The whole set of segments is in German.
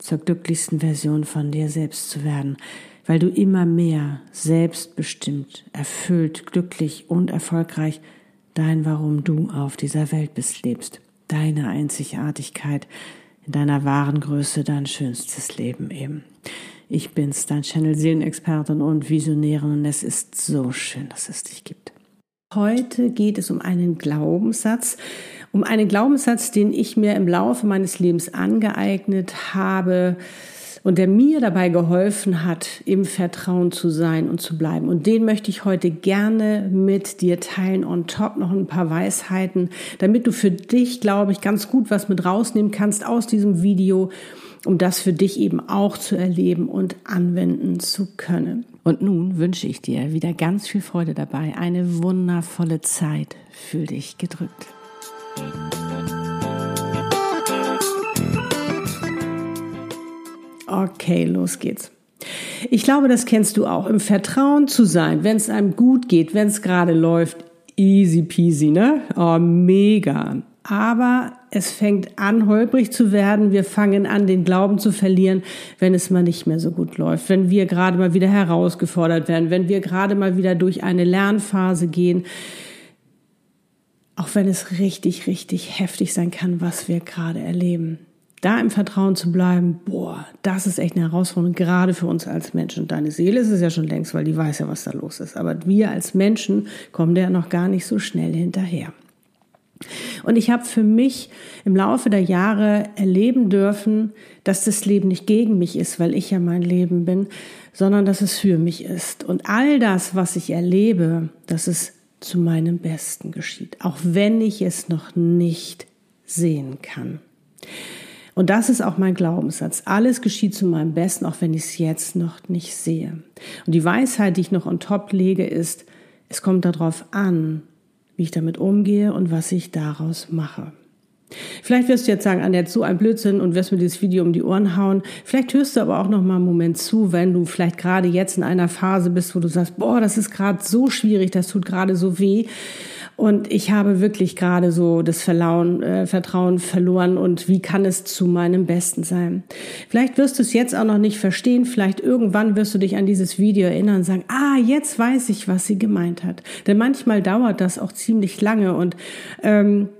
zur glücklichsten Version von dir selbst zu werden, weil du immer mehr selbstbestimmt, erfüllt, glücklich und erfolgreich dein Warum du auf dieser Welt bist lebst, deine Einzigartigkeit, in deiner wahren Größe dein schönstes Leben eben. Ich bin's, dein Channel Seelenexpertin und Visionärin und es ist so schön, dass es dich gibt. Heute geht es um einen Glaubenssatz, um einen Glaubenssatz, den ich mir im Laufe meines Lebens angeeignet habe, und der mir dabei geholfen hat, im Vertrauen zu sein und zu bleiben. Und den möchte ich heute gerne mit dir teilen. On top noch ein paar Weisheiten, damit du für dich, glaube ich, ganz gut was mit rausnehmen kannst aus diesem Video, um das für dich eben auch zu erleben und anwenden zu können. Und nun wünsche ich dir wieder ganz viel Freude dabei, eine wundervolle Zeit. Fühl dich gedrückt. Okay, los geht's. Ich glaube, das kennst du auch. Im Vertrauen zu sein, wenn es einem gut geht, wenn es gerade läuft, easy peasy, ne? Oh, mega. Aber es fängt an, holprig zu werden. Wir fangen an, den Glauben zu verlieren, wenn es mal nicht mehr so gut läuft. Wenn wir gerade mal wieder herausgefordert werden, wenn wir gerade mal wieder durch eine Lernphase gehen. Auch wenn es richtig, richtig heftig sein kann, was wir gerade erleben da im Vertrauen zu bleiben, boah, das ist echt eine Herausforderung, gerade für uns als Menschen. Deine Seele ist es ja schon längst, weil die weiß ja, was da los ist. Aber wir als Menschen kommen da noch gar nicht so schnell hinterher. Und ich habe für mich im Laufe der Jahre erleben dürfen, dass das Leben nicht gegen mich ist, weil ich ja mein Leben bin, sondern dass es für mich ist. Und all das, was ich erlebe, dass es zu meinem Besten geschieht, auch wenn ich es noch nicht sehen kann. Und das ist auch mein Glaubenssatz. Alles geschieht zu meinem Besten, auch wenn ich es jetzt noch nicht sehe. Und die Weisheit, die ich noch on top lege, ist, es kommt darauf an, wie ich damit umgehe und was ich daraus mache. Vielleicht wirst du jetzt sagen, Annette, so ein Blödsinn und wirst mir dieses Video um die Ohren hauen. Vielleicht hörst du aber auch noch mal einen Moment zu, wenn du vielleicht gerade jetzt in einer Phase bist, wo du sagst, boah, das ist gerade so schwierig, das tut gerade so weh. Und ich habe wirklich gerade so das Verlauen, äh, Vertrauen verloren und wie kann es zu meinem Besten sein? Vielleicht wirst du es jetzt auch noch nicht verstehen, vielleicht irgendwann wirst du dich an dieses Video erinnern und sagen, ah, jetzt weiß ich, was sie gemeint hat. Denn manchmal dauert das auch ziemlich lange und ähm,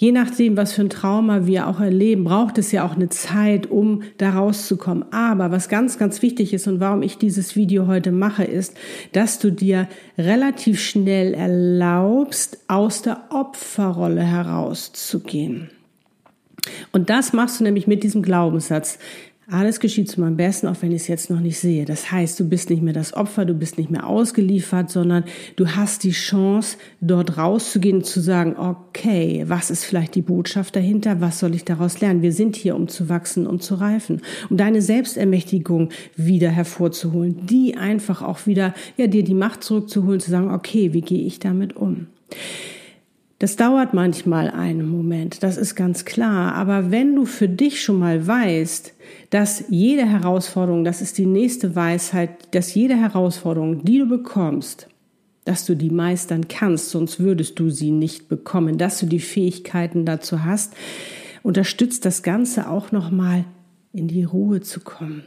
Je nachdem, was für ein Trauma wir auch erleben, braucht es ja auch eine Zeit, um da rauszukommen. Aber was ganz, ganz wichtig ist und warum ich dieses Video heute mache, ist, dass du dir relativ schnell erlaubst, aus der Opferrolle herauszugehen. Und das machst du nämlich mit diesem Glaubenssatz. Alles geschieht zu meinem Besten, auch wenn ich es jetzt noch nicht sehe. Das heißt, du bist nicht mehr das Opfer, du bist nicht mehr ausgeliefert, sondern du hast die Chance, dort rauszugehen und zu sagen, okay, was ist vielleicht die Botschaft dahinter? Was soll ich daraus lernen? Wir sind hier, um zu wachsen, um zu reifen, um deine Selbstermächtigung wieder hervorzuholen, die einfach auch wieder, ja, dir die Macht zurückzuholen, zu sagen, okay, wie gehe ich damit um? Das dauert manchmal einen Moment, das ist ganz klar. Aber wenn du für dich schon mal weißt, dass jede Herausforderung, das ist die nächste Weisheit, dass jede Herausforderung, die du bekommst, dass du die meistern kannst, sonst würdest du sie nicht bekommen, dass du die Fähigkeiten dazu hast, unterstützt das Ganze auch nochmal in die Ruhe zu kommen.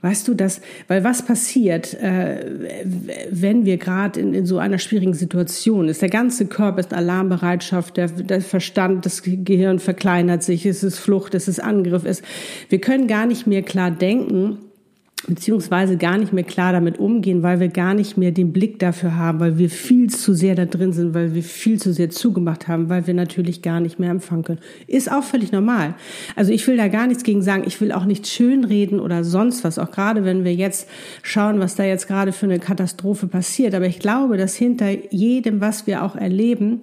Weißt du das? Weil was passiert, äh, wenn wir gerade in, in, so einer schwierigen Situation ist? Der ganze Körper ist Alarmbereitschaft, der, der Verstand, das Gehirn verkleinert sich, es ist Flucht, es ist Angriff, es, wir können gar nicht mehr klar denken beziehungsweise gar nicht mehr klar damit umgehen, weil wir gar nicht mehr den Blick dafür haben, weil wir viel zu sehr da drin sind, weil wir viel zu sehr zugemacht haben, weil wir natürlich gar nicht mehr empfangen können. Ist auch völlig normal. Also ich will da gar nichts gegen sagen. Ich will auch nicht schönreden oder sonst was, auch gerade wenn wir jetzt schauen, was da jetzt gerade für eine Katastrophe passiert. Aber ich glaube, dass hinter jedem, was wir auch erleben,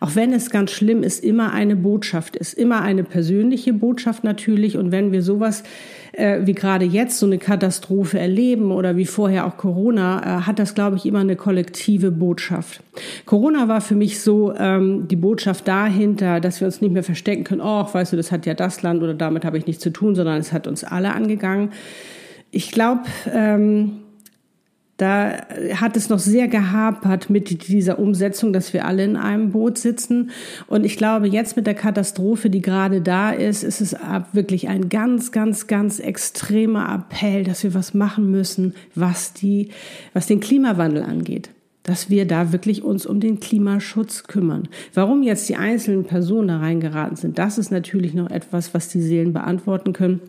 Auch wenn es ganz schlimm ist, immer eine Botschaft ist, immer eine persönliche Botschaft natürlich. Und wenn wir sowas äh, wie gerade jetzt so eine Katastrophe erleben oder wie vorher auch Corona, äh, hat das, glaube ich, immer eine kollektive Botschaft. Corona war für mich so ähm, die Botschaft dahinter, dass wir uns nicht mehr verstecken können, oh, weißt du, das hat ja das Land oder damit habe ich nichts zu tun, sondern es hat uns alle angegangen. Ich glaube, ähm, da hat es noch sehr gehapert mit dieser Umsetzung, dass wir alle in einem Boot sitzen. Und ich glaube, jetzt mit der Katastrophe, die gerade da ist, ist es wirklich ein ganz, ganz, ganz extremer Appell, dass wir was machen müssen, was die, was den Klimawandel angeht dass wir da wirklich uns um den Klimaschutz kümmern. Warum jetzt die einzelnen Personen da reingeraten sind, das ist natürlich noch etwas, was die Seelen beantworten können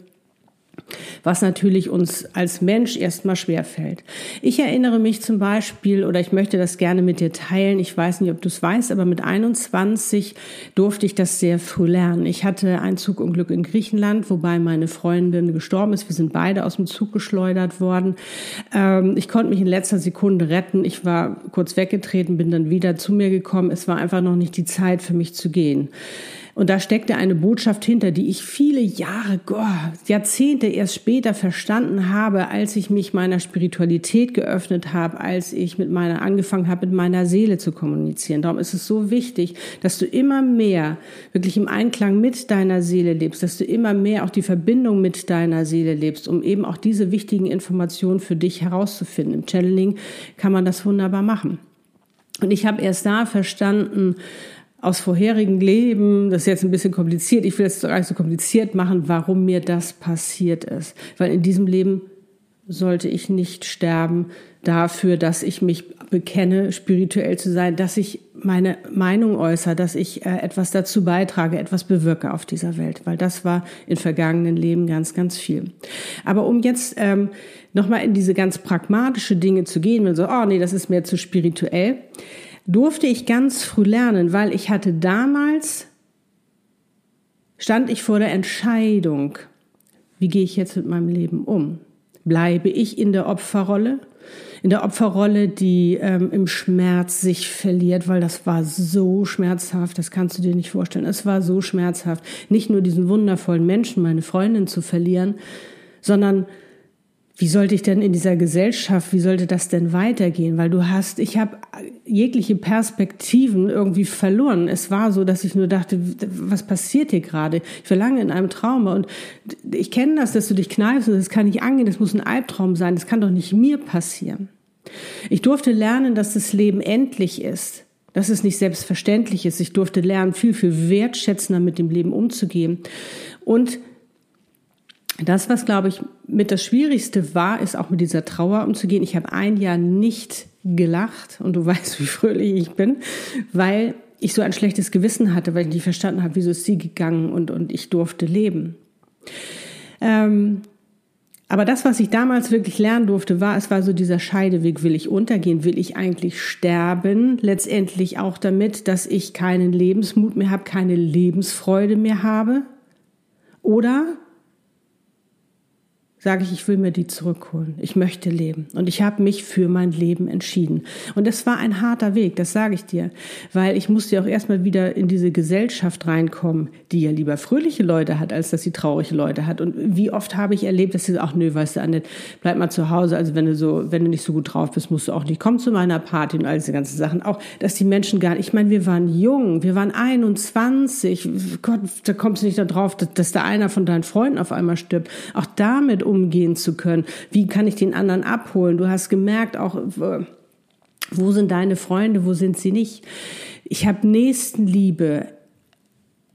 was natürlich uns als Mensch erstmal schwerfällt. Ich erinnere mich zum Beispiel, oder ich möchte das gerne mit dir teilen, ich weiß nicht, ob du es weißt, aber mit 21 durfte ich das sehr früh lernen. Ich hatte ein Zugunglück in Griechenland, wobei meine Freundin gestorben ist. Wir sind beide aus dem Zug geschleudert worden. Ähm, ich konnte mich in letzter Sekunde retten. Ich war kurz weggetreten, bin dann wieder zu mir gekommen. Es war einfach noch nicht die Zeit für mich zu gehen. Und da steckte eine Botschaft hinter, die ich viele Jahre, Gott, Jahrzehnte erst später verstanden habe, als ich mich meiner Spiritualität geöffnet habe, als ich mit meiner angefangen habe, mit meiner Seele zu kommunizieren. Darum ist es so wichtig, dass du immer mehr wirklich im Einklang mit deiner Seele lebst, dass du immer mehr auch die Verbindung mit deiner Seele lebst, um eben auch diese wichtigen Informationen für dich herauszufinden. Im Channeling kann man das wunderbar machen. Und ich habe erst da verstanden, aus vorherigen Leben, das ist jetzt ein bisschen kompliziert, ich will es gar nicht so kompliziert machen, warum mir das passiert ist. Weil in diesem Leben sollte ich nicht sterben dafür, dass ich mich bekenne, spirituell zu sein, dass ich meine Meinung äußere, dass ich äh, etwas dazu beitrage, etwas bewirke auf dieser Welt, weil das war in vergangenen Leben ganz, ganz viel. Aber um jetzt ähm, nochmal in diese ganz pragmatische Dinge zu gehen, wenn so, oh nee, das ist mir zu spirituell, durfte ich ganz früh lernen, weil ich hatte damals, stand ich vor der Entscheidung, wie gehe ich jetzt mit meinem Leben um? Bleibe ich in der Opferrolle? In der Opferrolle, die ähm, im Schmerz sich verliert, weil das war so schmerzhaft, das kannst du dir nicht vorstellen. Es war so schmerzhaft, nicht nur diesen wundervollen Menschen, meine Freundin zu verlieren, sondern wie sollte ich denn in dieser Gesellschaft, wie sollte das denn weitergehen? Weil du hast, ich habe jegliche Perspektiven irgendwie verloren. Es war so, dass ich nur dachte, was passiert hier gerade? Ich war lange in einem Trauma und ich kenne das, dass du dich kneifst und das kann nicht angehen, das muss ein Albtraum sein, das kann doch nicht mir passieren. Ich durfte lernen, dass das Leben endlich ist, dass es nicht selbstverständlich ist. Ich durfte lernen, viel, viel wertschätzender mit dem Leben umzugehen. Und das, was, glaube ich, mit das Schwierigste war, ist auch mit dieser Trauer umzugehen. Ich habe ein Jahr nicht gelacht und du weißt, wie fröhlich ich bin, weil ich so ein schlechtes Gewissen hatte, weil ich nicht verstanden habe, wieso ist sie gegangen und, und ich durfte leben. Ähm, aber das, was ich damals wirklich lernen durfte, war, es war so dieser Scheideweg, will ich untergehen, will ich eigentlich sterben, letztendlich auch damit, dass ich keinen Lebensmut mehr habe, keine Lebensfreude mehr habe. Oder sage ich, ich will mir die zurückholen. Ich möchte leben. Und ich habe mich für mein Leben entschieden. Und es war ein harter Weg, das sage ich dir. Weil ich musste ja auch erstmal wieder in diese Gesellschaft reinkommen, die ja lieber fröhliche Leute hat, als dass sie traurige Leute hat. Und wie oft habe ich erlebt, dass sie sagt, nö, weißt du, Annette, bleib mal zu Hause. Also wenn du so, wenn du nicht so gut drauf bist, musst du auch nicht kommen zu meiner Party und all diese ganzen Sachen. Auch, dass die Menschen gar nicht, ich meine, wir waren jung, wir waren 21. Gott, da kommst du nicht darauf, dass, dass da einer von deinen Freunden auf einmal stirbt. Auch damit umgehen zu können? Wie kann ich den anderen abholen? Du hast gemerkt auch, wo sind deine Freunde, wo sind sie nicht? Ich habe Nächstenliebe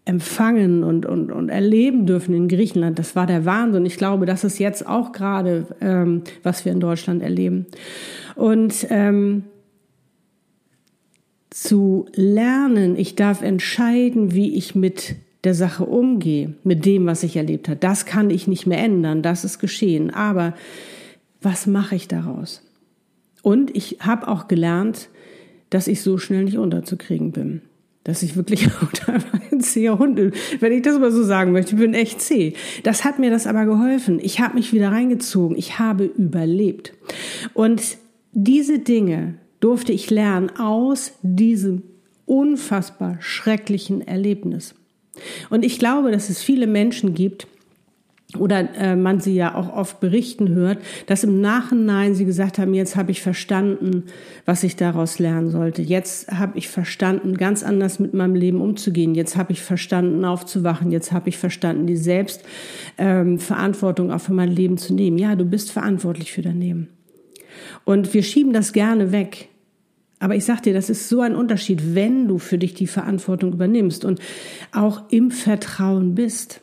empfangen und, und, und erleben dürfen in Griechenland. Das war der Wahnsinn. Ich glaube, das ist jetzt auch gerade, ähm, was wir in Deutschland erleben. Und ähm, zu lernen, ich darf entscheiden, wie ich mit der Sache umgehe, mit dem, was ich erlebt habe. Das kann ich nicht mehr ändern, das ist geschehen. Aber was mache ich daraus? Und ich habe auch gelernt, dass ich so schnell nicht unterzukriegen bin. Dass ich wirklich ein zäher Hund bin, wenn ich das mal so sagen möchte. Ich bin echt zäh. Das hat mir das aber geholfen. Ich habe mich wieder reingezogen. Ich habe überlebt. Und diese Dinge durfte ich lernen aus diesem unfassbar schrecklichen Erlebnis. Und ich glaube, dass es viele Menschen gibt, oder äh, man sie ja auch oft berichten hört, dass im Nachhinein sie gesagt haben, jetzt habe ich verstanden, was ich daraus lernen sollte. Jetzt habe ich verstanden, ganz anders mit meinem Leben umzugehen. Jetzt habe ich verstanden, aufzuwachen. Jetzt habe ich verstanden, die Selbstverantwortung ähm, auch für mein Leben zu nehmen. Ja, du bist verantwortlich für dein Leben. Und wir schieben das gerne weg. Aber ich sag dir, das ist so ein Unterschied, wenn du für dich die Verantwortung übernimmst und auch im Vertrauen bist.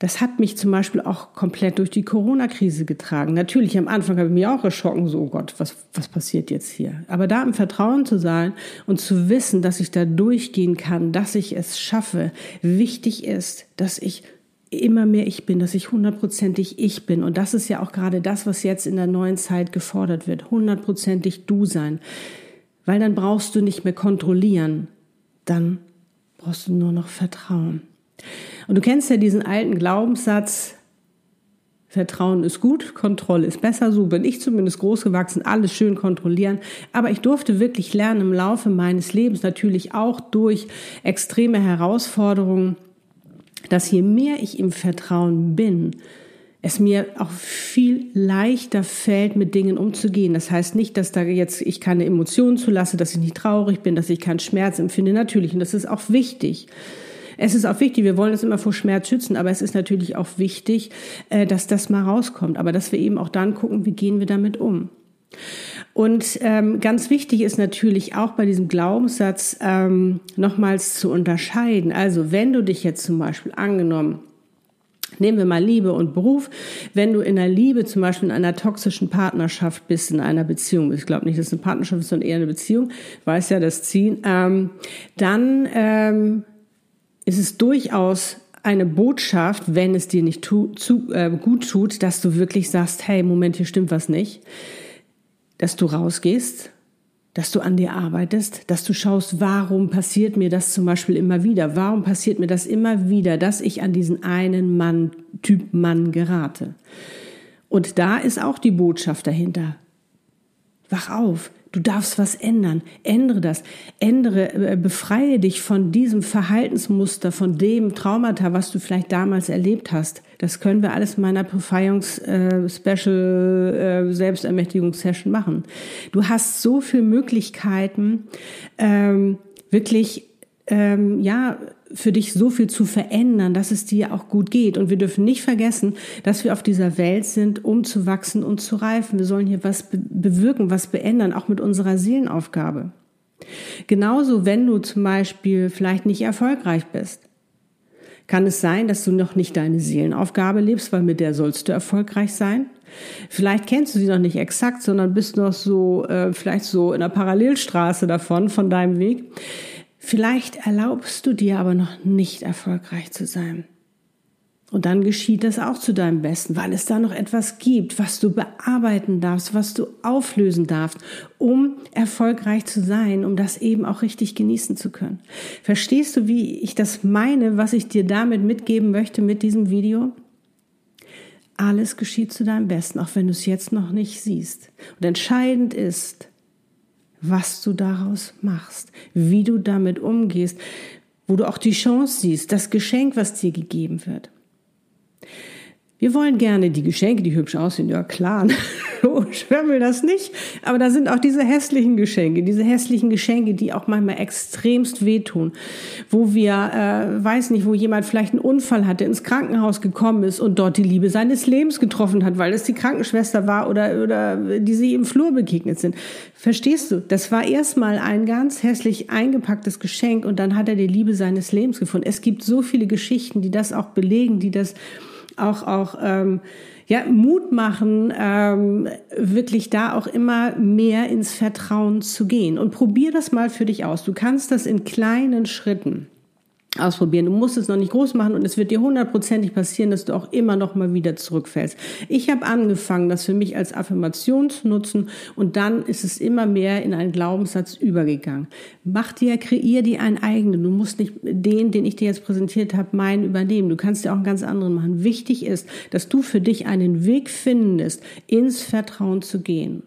Das hat mich zum Beispiel auch komplett durch die Corona-Krise getragen. Natürlich, am Anfang habe ich mich auch erschrocken, so oh Gott, was, was passiert jetzt hier? Aber da im Vertrauen zu sein und zu wissen, dass ich da durchgehen kann, dass ich es schaffe, wichtig ist, dass ich immer mehr ich bin, dass ich hundertprozentig ich bin. Und das ist ja auch gerade das, was jetzt in der neuen Zeit gefordert wird. Hundertprozentig du sein. Weil dann brauchst du nicht mehr kontrollieren. Dann brauchst du nur noch Vertrauen. Und du kennst ja diesen alten Glaubenssatz, Vertrauen ist gut, Kontrolle ist besser. So bin ich zumindest groß gewachsen, alles schön kontrollieren. Aber ich durfte wirklich lernen im Laufe meines Lebens, natürlich auch durch extreme Herausforderungen, dass je mehr ich im Vertrauen bin, es mir auch viel leichter fällt, mit Dingen umzugehen. Das heißt nicht, dass da jetzt ich keine Emotionen zulasse, dass ich nicht traurig bin, dass ich keinen Schmerz empfinde. Natürlich, und das ist auch wichtig. Es ist auch wichtig, wir wollen uns immer vor Schmerz schützen, aber es ist natürlich auch wichtig, äh, dass das mal rauskommt, aber dass wir eben auch dann gucken, wie gehen wir damit um. Und ähm, ganz wichtig ist natürlich auch bei diesem Glaubenssatz ähm, nochmals zu unterscheiden. Also wenn du dich jetzt zum Beispiel angenommen Nehmen wir mal Liebe und Beruf. Wenn du in der Liebe, zum Beispiel in einer toxischen Partnerschaft bist, in einer Beziehung, ich glaube nicht, dass es eine Partnerschaft ist, sondern eher eine Beziehung, weiß ja das Ziehen, ähm, dann ähm, ist es durchaus eine Botschaft, wenn es dir nicht tu, zu, äh, gut tut, dass du wirklich sagst, hey, Moment, hier stimmt was nicht, dass du rausgehst, dass du an dir arbeitest, dass du schaust, warum passiert mir das zum Beispiel immer wieder? Warum passiert mir das immer wieder, dass ich an diesen einen Mann, Typ Mann gerate? Und da ist auch die Botschaft dahinter. Wach auf, Du darfst was ändern. Ändere das. Ändere, äh, befreie dich von diesem Verhaltensmuster, von dem Traumata, was du vielleicht damals erlebt hast. Das können wir alles in meiner Befreiungs-Special äh, äh, Selbstermächtigungssession machen. Du hast so viele Möglichkeiten, ähm, wirklich ähm, ja, für dich so viel zu verändern, dass es dir auch gut geht. Und wir dürfen nicht vergessen, dass wir auf dieser Welt sind, um zu wachsen und zu reifen. Wir sollen hier was be bewirken, was beändern, auch mit unserer Seelenaufgabe. Genauso, wenn du zum Beispiel vielleicht nicht erfolgreich bist. Kann es sein, dass du noch nicht deine Seelenaufgabe lebst, weil mit der sollst du erfolgreich sein? Vielleicht kennst du sie noch nicht exakt, sondern bist noch so, äh, vielleicht so in der Parallelstraße davon, von deinem Weg. Vielleicht erlaubst du dir aber noch nicht erfolgreich zu sein. Und dann geschieht das auch zu deinem Besten, weil es da noch etwas gibt, was du bearbeiten darfst, was du auflösen darfst, um erfolgreich zu sein, um das eben auch richtig genießen zu können. Verstehst du, wie ich das meine, was ich dir damit mitgeben möchte mit diesem Video? Alles geschieht zu deinem Besten, auch wenn du es jetzt noch nicht siehst. Und entscheidend ist, was du daraus machst, wie du damit umgehst, wo du auch die Chance siehst, das Geschenk, was dir gegeben wird. Wir wollen gerne die Geschenke, die hübsch aussehen, ja klar, ich will das nicht. Aber da sind auch diese hässlichen Geschenke, diese hässlichen Geschenke, die auch manchmal extremst wehtun, wo wir, äh, weiß nicht, wo jemand vielleicht einen Unfall hatte, ins Krankenhaus gekommen ist und dort die Liebe seines Lebens getroffen hat, weil es die Krankenschwester war oder, oder die sie im Flur begegnet sind. Verstehst du? Das war erstmal ein ganz hässlich eingepacktes Geschenk und dann hat er die Liebe seines Lebens gefunden. Es gibt so viele Geschichten, die das auch belegen, die das auch, auch ähm, ja, Mut machen, ähm, wirklich da auch immer mehr ins Vertrauen zu gehen. Und probier das mal für dich aus. Du kannst das in kleinen Schritten ausprobieren. Du musst es noch nicht groß machen und es wird dir hundertprozentig passieren, dass du auch immer noch mal wieder zurückfällst. Ich habe angefangen, das für mich als Affirmation zu nutzen und dann ist es immer mehr in einen Glaubenssatz übergegangen. Mach dir, kreier dir einen eigenen. Du musst nicht den, den ich dir jetzt präsentiert habe, meinen übernehmen. Du kannst dir auch einen ganz anderen machen. Wichtig ist, dass du für dich einen Weg findest, ins Vertrauen zu gehen.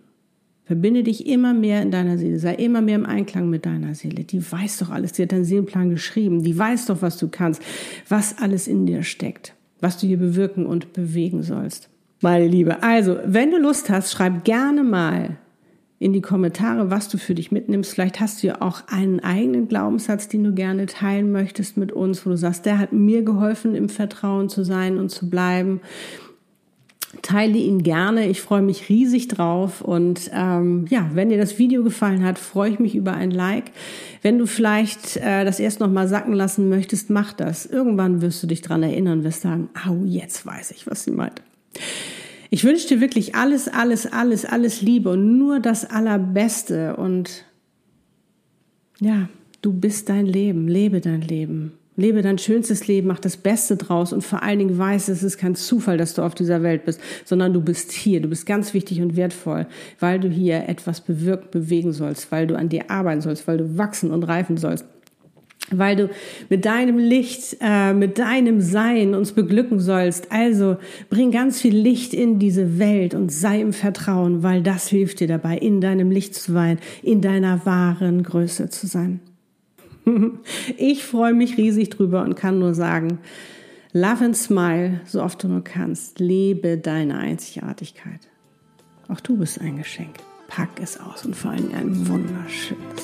Verbinde dich immer mehr in deiner Seele, sei immer mehr im Einklang mit deiner Seele. Die weiß doch alles, die hat deinen Seelenplan geschrieben, die weiß doch, was du kannst, was alles in dir steckt, was du hier bewirken und bewegen sollst. Meine Liebe, also, wenn du Lust hast, schreib gerne mal in die Kommentare, was du für dich mitnimmst. Vielleicht hast du ja auch einen eigenen Glaubenssatz, den du gerne teilen möchtest mit uns, wo du sagst, der hat mir geholfen, im Vertrauen zu sein und zu bleiben. Teile ihn gerne. Ich freue mich riesig drauf. Und ähm, ja, wenn dir das Video gefallen hat, freue ich mich über ein Like. Wenn du vielleicht äh, das erst noch mal sacken lassen möchtest, mach das. Irgendwann wirst du dich dran erinnern, wirst sagen, au, jetzt weiß ich, was sie meint. Ich wünsche dir wirklich alles, alles, alles, alles Liebe und nur das Allerbeste. Und ja, du bist dein Leben, lebe dein Leben. Lebe dein schönstes Leben, mach das Beste draus und vor allen Dingen weiß, es ist kein Zufall, dass du auf dieser Welt bist, sondern du bist hier. Du bist ganz wichtig und wertvoll, weil du hier etwas bewirken, bewegen sollst, weil du an dir arbeiten sollst, weil du wachsen und reifen sollst weil du mit deinem Licht, äh, mit deinem Sein uns beglücken sollst. Also bring ganz viel Licht in diese Welt und sei im Vertrauen, weil das hilft dir dabei, in deinem Licht zu sein, in deiner wahren Größe zu sein. Ich freue mich riesig drüber und kann nur sagen, love and smile, so oft du nur kannst. Lebe deine Einzigartigkeit. Auch du bist ein Geschenk. Pack es aus und vor allem ein wunderschönes.